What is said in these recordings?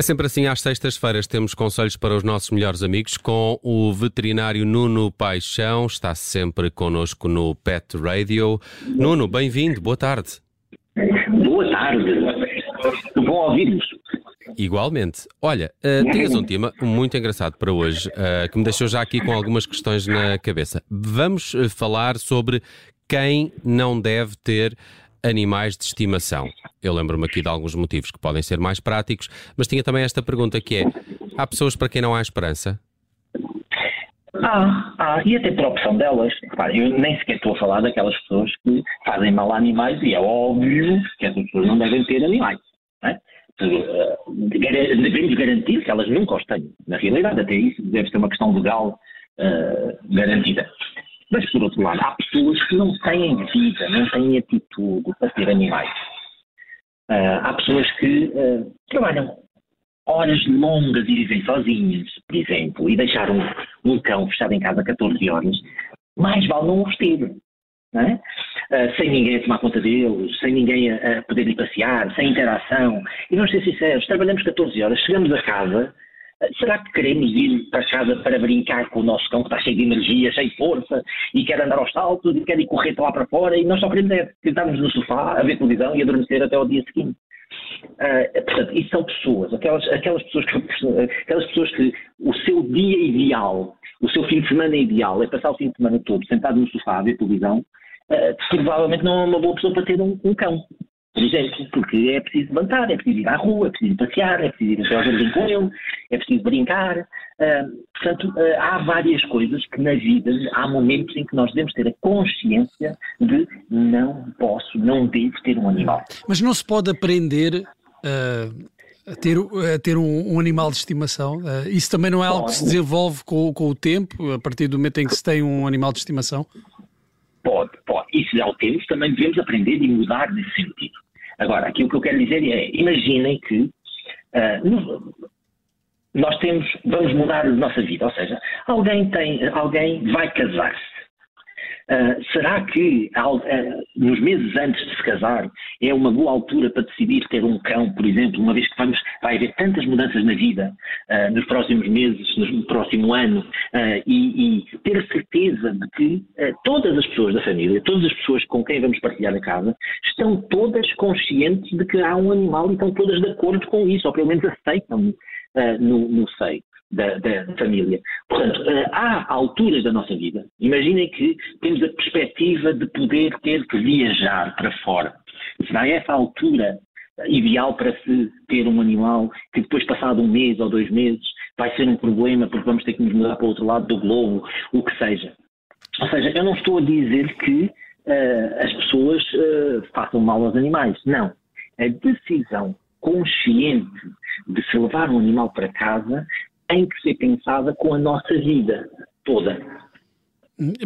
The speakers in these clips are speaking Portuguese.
É sempre assim, às sextas-feiras temos conselhos para os nossos melhores amigos com o veterinário Nuno Paixão, está sempre connosco no Pet Radio. Nuno, bem-vindo, boa tarde. Boa tarde, bom ouvir-vos. Igualmente. Olha, uh, um tema muito engraçado para hoje, uh, que me deixou já aqui com algumas questões na cabeça. Vamos uh, falar sobre quem não deve ter animais de estimação. Eu lembro-me aqui de alguns motivos que podem ser mais práticos, mas tinha também esta pergunta que é: há pessoas para quem não há esperança? Ah, ah, e até por opção delas. Eu nem sequer estou a falar daquelas pessoas que fazem mal a animais e é óbvio que essas pessoas não devem ter animais. Não é? Devemos garantir que elas nunca os tenham. Na realidade, até isso deve ser uma questão legal uh, garantida. Mas, por outro lado, há pessoas que não têm vida, não têm atitude para ter animais. Uh, há pessoas que uh, trabalham horas longas e vivem sozinhas, por exemplo, e deixar um, um cão fechado em casa 14 horas, mais vale não os ter. É? uh, sem ninguém a tomar conta deles, sem ninguém a, a poder ir passear, sem interação. E vamos ser sinceros, trabalhamos 14 horas, chegamos a casa, Será que queremos ir para casa para brincar com o nosso cão que está cheio de energia, cheio de força e quer andar aos saltos e quer ir correr para lá para fora e nós só queremos é sentarmos no sofá a ver televisão e adormecer até ao dia seguinte? Uh, portanto, isso são pessoas, aquelas, aquelas, pessoas que, aquelas pessoas que o seu dia ideal, o seu fim de semana ideal é passar o fim de semana todo sentado no sofá a ver televisão, uh, provavelmente não é uma boa pessoa para ter um, um cão por exemplo, porque é preciso levantar, é preciso ir à rua, é preciso passear, é preciso ir ao jardim com ele, é preciso brincar. Uh, portanto, uh, há várias coisas que na vida há momentos em que nós devemos ter a consciência de não posso, não devo ter um animal. Mas não se pode aprender uh, a ter, a ter um, um animal de estimação? isso também não é algo que se desenvolve com, com o tempo, a partir do momento em que se tem um animal de estimação? Pode, pode. E se o temos, também devemos aprender e mudar nesse sentido. Agora, aquilo que eu quero dizer é, imaginem que uh, nós temos, vamos mudar a nossa vida, ou seja, alguém tem, alguém vai casar-se Uh, será que uh, nos meses antes de se casar é uma boa altura para decidir ter um cão, por exemplo, uma vez que vamos, vai haver tantas mudanças na vida uh, nos próximos meses, no próximo ano, e, e, ter a certeza de que todas as pessoas da família, todas as pessoas com quem vamos partilhar a casa, estão todas conscientes de que há um animal e estão todas de acordo com isso, ou pelo menos aceitam no, no seio da, da, família. Portanto, eh, há alturas da nossa vida, imaginem que temos a perspectiva de poder ter que viajar para fora. Será essa a altura ideal para se ter um animal que depois, passado um mês ou dois meses, vai ser um problema porque vamos ter que nos mudar para o outro lado do globo, o que seja. Ou seja, eu não estou a dizer que uh, as pessoas uh, façam mal aos animais. Não. A decisão consciente de se levar um animal para casa tem que ser pensada com a nossa vida toda.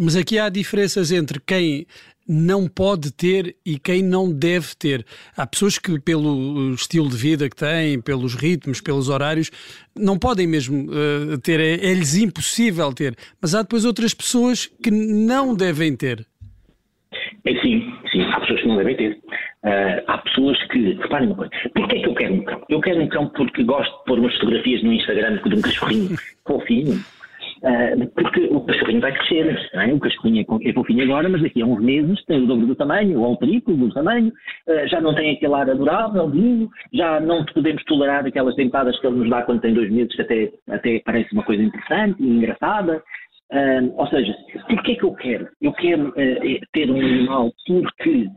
Mas aqui há diferenças entre quem não pode ter e quem não deve ter. Há pessoas que, pelo estilo de vida que têm, pelos ritmos, pelos horários, não podem mesmo uh, ter, é-lhes impossível ter. Mas há depois outras pessoas que não devem ter. É, sim, sim, há pessoas que não devem ter. Uh, há pessoas que, reparem uma coisa, porquê é que eu quero um cão? Eu quero um cão porque gosto de pôr umas fotografias no Instagram de um cachorrinho fofinho, uh, porque o cachorrinho vai crescer, é? o cachorrinho é, é fofinho agora, mas daqui a uns meses tem o dobro do tamanho, ou o triplo do tamanho, uh, já não tem aquele ar adorável, lindo, já não podemos tolerar aquelas dentadas que ele nos dá quando tem dois meses, que até, até parece uma coisa interessante e engraçada. ou seja, porquê é que eu quero? Eu quero ter um animal porque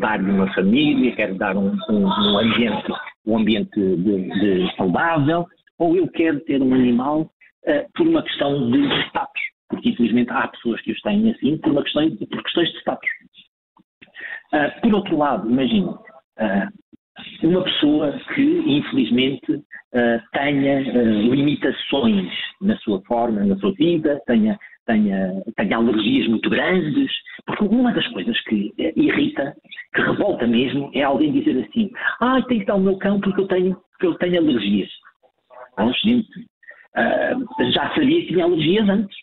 dar-lhe uma família, quero dar um, um, um ambiente, um ambiente de, de saudável, ou eu quero ter um animal uh, por uma questão de status. Porque infelizmente há pessoas que os têm assim por, uma questão, por questões de status. Uh, por outro lado, imagine, uh, uma pessoa que infelizmente tenha limitações na sua forma, na sua vida, tenha tenha, tenha alergias muito grandes, porque uma das coisas que irrita, que revolta mesmo, é alguém dizer assim, ah, tem que dar o meu cão porque eu tenho, porque eu tenho alergias. Oh, gente, uh, já sabia que tinha alergias antes.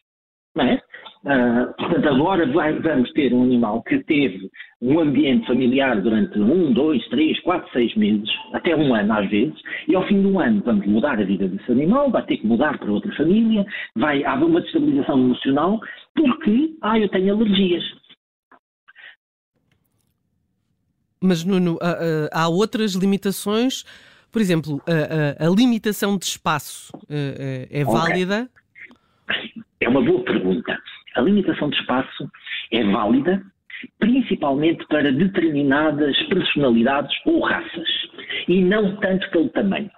Não é? Uh, portanto, agora vai, vamos ter um animal que teve um ambiente familiar durante um, dois, três, quatro, seis meses, até um ano às vezes, e ao fim do ano vamos mudar a vida desse animal, vai ter que mudar para outra família, vai haver uma destabilização emocional, porque, ah, eu tenho alergias. Mas, Nuno, há outras limitações. Por exemplo, a, a, a limitação de espaço é, é válida? Okay. É uma boa pergunta. A limitação de espaço é válida principalmente para determinadas personalidades ou raças e não tanto pelo tamanho.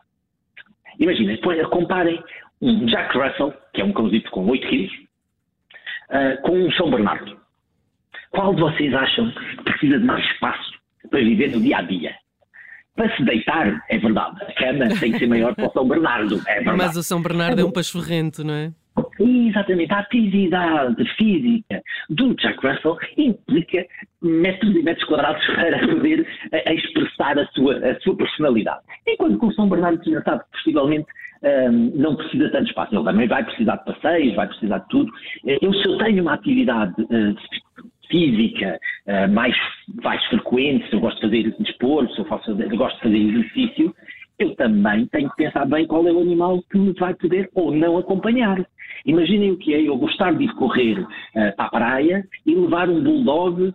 Imaginem, comparem um Jack Russell, que é um cãozito com 8 quilos, uh, com um São Bernardo. Qual de vocês acham que precisa de mais espaço para viver no dia a dia? Para se deitar, é verdade, a cama tem que ser maior que o São Bernardo, é verdade. Mas o São Bernardo é um pachorrento, não é? Exatamente, a atividade física do Jack Russell implica metros e metros quadrados para poder a, a expressar a sua, a sua personalidade. Enquanto que o São Bernardo que possivelmente um, não precisa tanto espaço. Ele também vai precisar de passeios, vai precisar de tudo. Eu, se eu tenho uma atividade uh, física uh, mais, mais frequente, se eu gosto de fazer desporto, se eu, faço, eu gosto de fazer exercício, eu também tenho que pensar bem qual é o animal que me vai poder ou não acompanhar. Imaginem o que é eu gostar de ir correr uh, para a praia e levar um bulldog uh,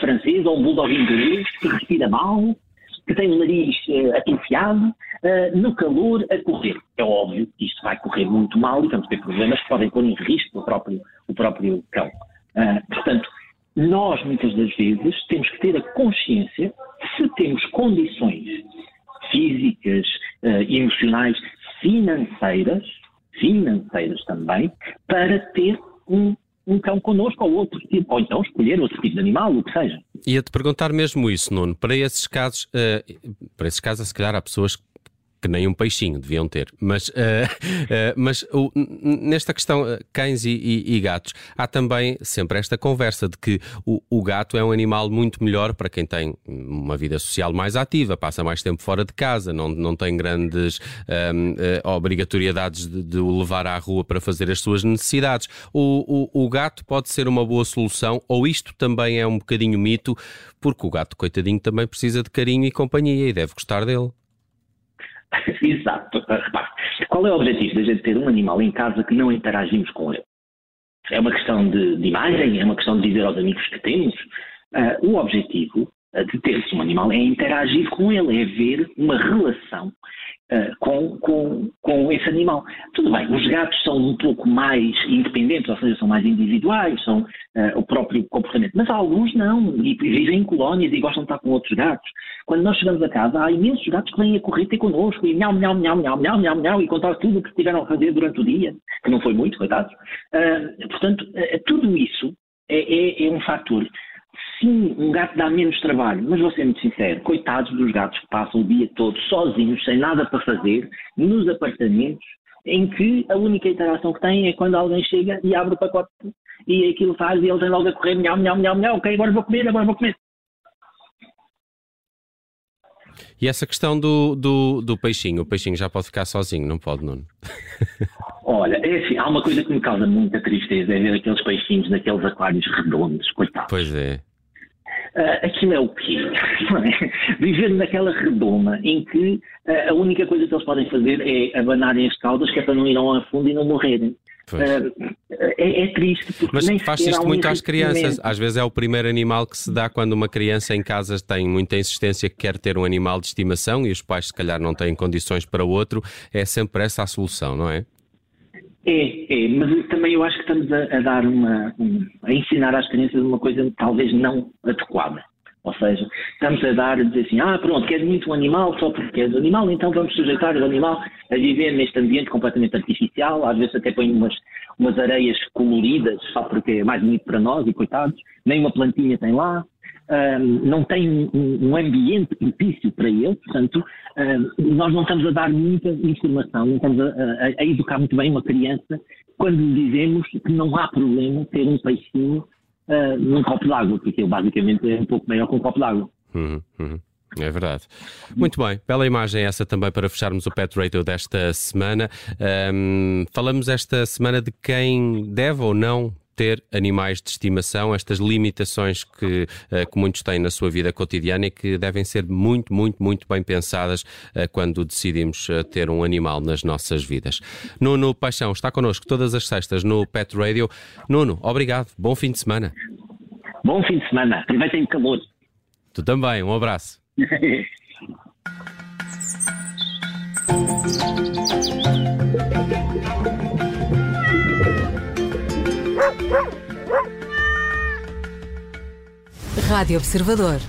francês ou um bulldog inglês que respira mal, que tem o nariz uh, atrofiado, uh, no calor a correr. É óbvio que isto vai correr muito mal e vamos ter problemas que podem pôr em risco o próprio, o próprio cão. portanto, nós muitas das vezes temos que ter a consciência se temos condições físicas, emocionais, financeiras financeiras também, para ter um, um cão connosco ou outro tipo, ou então escolher outro tipo de animal, o que seja. Ia-te perguntar mesmo isso, Nuno. Para esses casos, uh, para esses casos, se calhar há pessoas que que nem um peixinho deviam ter. Mas, uh, uh, mas nesta questão, eh, cães e, e, e, gatos, há também sempre esta conversa de que o, o, gato é um animal muito melhor para quem tem uma vida social mais ativa, passa mais tempo fora de casa, não, não tem grandes ehm, obrigatoriedades de, de, o levar à rua para fazer as suas necessidades. O, o, o gato pode ser uma boa solução, ou isto também é um bocadinho mito, porque o gato, coitadinho, também precisa de carinho e companhia e deve gostar dele. Exato. Repare, qual é o objetivo da gente ter um animal em casa que não interagimos com ele? É uma questão de, de imagem? É uma questão de dizer aos amigos que temos? Uh, o objetivo de ter-se um animal é interagir com ele, é ver uma relação uh, com, com, com esse animal. Tudo bem, os gatos são um pouco mais independentes, ou seja, são mais individuais, são uh, o próprio comportamento, mas alguns não, e vivem em colónias e gostam de estar com outros gatos. Quando nós chegamos a casa, há imensos gatos que vêm a correr ter connosco e miau, miau, miau, miau, miau, miau, miau, e contar tudo o que tiveram a fazer durante o dia, que não foi muito, coitados. Uh, portanto, tudo isso é, é, é um fator Sim, um gato dá menos trabalho, mas vou ser muito sincero, coitados dos gatos que passam o dia todo sozinhos, sem nada para fazer, nos apartamentos, em que a única interação que têm é quando alguém chega e abre o pacote e aquilo faz e eles vêm logo a correr, miau, miau, miau, miau, ok, agora vou comer, agora vou comer. E essa questão do, do, do peixinho, o peixinho já pode ficar sozinho, não pode, Nuno? Olha, é assim, há uma coisa que me causa muita tristeza, é ver aqueles peixinhos naqueles aquários redondos, coitados. Pois é. Uh, aquilo é o quê? Viver naquela redoma em que uh, a única coisa que eles podem fazer é abanarem as caudas, que é para não ir ao fundo e não morrerem. Uh, é, é, triste. Mas faz isto muito às crianças. Às vezes é o primeiro animal que se dá quando uma criança em casa tem muita insistência que quer ter um animal de estimação e os pais, se calhar, não têm condições para outro. É sempre essa a solução, não é? É, é, mas também eu acho que estamos a, a dar uma. Um, a ensinar às crianças uma coisa talvez não adequada. Ou seja, estamos a dar, a dizer assim, ah, pronto, queres muito um animal só porque queres um animal, então vamos sujeitar o animal a viver neste ambiente completamente artificial, às vezes até põe umas, umas areias coloridas só porque é mais bonito para nós e coitados, nem uma plantinha tem lá, um, não tem um, um, ambiente propício para ele, portanto, um, nós não estamos a dar muita informação, não estamos a, a, a, educar muito bem uma criança quando lhe dizemos que não há problema ter um peixinho uh, num copo d'água, porque ele basicamente é um pouco maior que um copo d'água. Uhum, uhum. É verdade. Muito bem, bela imagem essa também para fecharmos o Pet Radio desta semana. Um, falamos esta semana de quem deve ou não ter animais de estimação, estas limitações que, uh, que muitos têm na sua vida cotidiana e que devem ser muito, muito, muito bem pensadas uh, quando decidimos uh, ter um animal nas nossas vidas. Nuno Paixão está connosco todas as sextas no Pet Radio. Nuno, obrigado, bom fim de semana. Bom fim de semana, aproveitem o calor. Tu também, um abraço. Rádio Observador.